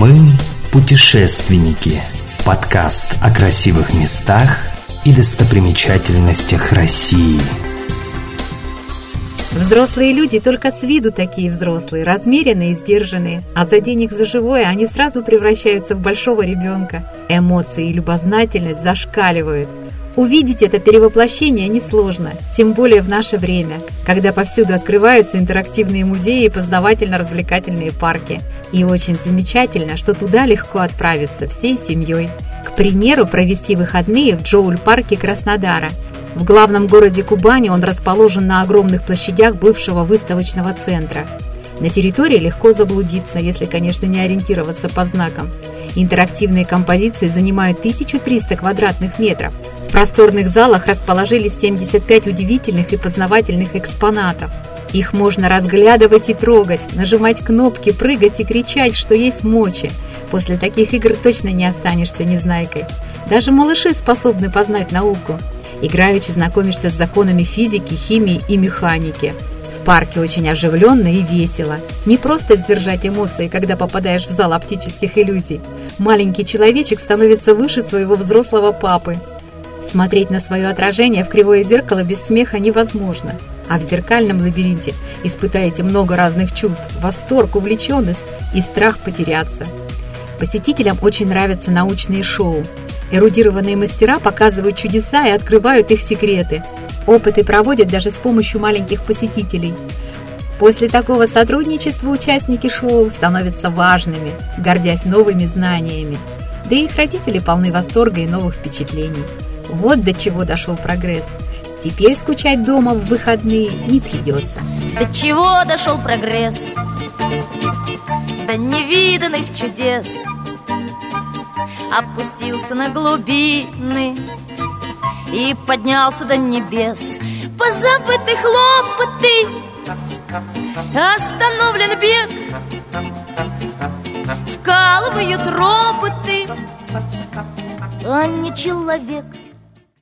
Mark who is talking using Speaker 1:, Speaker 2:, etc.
Speaker 1: Мы путешественники. Подкаст о красивых местах и достопримечательностях России.
Speaker 2: Взрослые люди только с виду такие взрослые, размеренные и сдержанные, а за день их за живое они сразу превращаются в большого ребенка. Эмоции и любознательность зашкаливают – Увидеть это перевоплощение несложно, тем более в наше время, когда повсюду открываются интерактивные музеи и познавательно-развлекательные парки. И очень замечательно, что туда легко отправиться всей семьей. К примеру, провести выходные в Джоуль-парке Краснодара. В главном городе Кубани он расположен на огромных площадях бывшего выставочного центра. На территории легко заблудиться, если, конечно, не ориентироваться по знакам. Интерактивные композиции занимают 1300 квадратных метров – просторных залах расположились 75 удивительных и познавательных экспонатов. Их можно разглядывать и трогать, нажимать кнопки, прыгать и кричать, что есть мочи. После таких игр точно не останешься незнайкой. Даже малыши способны познать науку. Играючи знакомишься с законами физики, химии и механики. В парке очень оживленно и весело. Не просто сдержать эмоции, когда попадаешь в зал оптических иллюзий. Маленький человечек становится выше своего взрослого папы. Смотреть на свое отражение в кривое зеркало без смеха невозможно. А в зеркальном лабиринте испытаете много разных чувств, восторг, увлеченность и страх потеряться. Посетителям очень нравятся научные шоу. Эрудированные мастера показывают чудеса и открывают их секреты. Опыты проводят даже с помощью маленьких посетителей. После такого сотрудничества участники шоу становятся важными, гордясь новыми знаниями. Да и их родители полны восторга и новых впечатлений. Вот до чего дошел прогресс. Теперь скучать дома в выходные не придется.
Speaker 3: До чего дошел прогресс? До невиданных чудес Опустился на глубины И поднялся до небес Позабыты хлопоты Остановлен бег Вкалывают роботы А не человек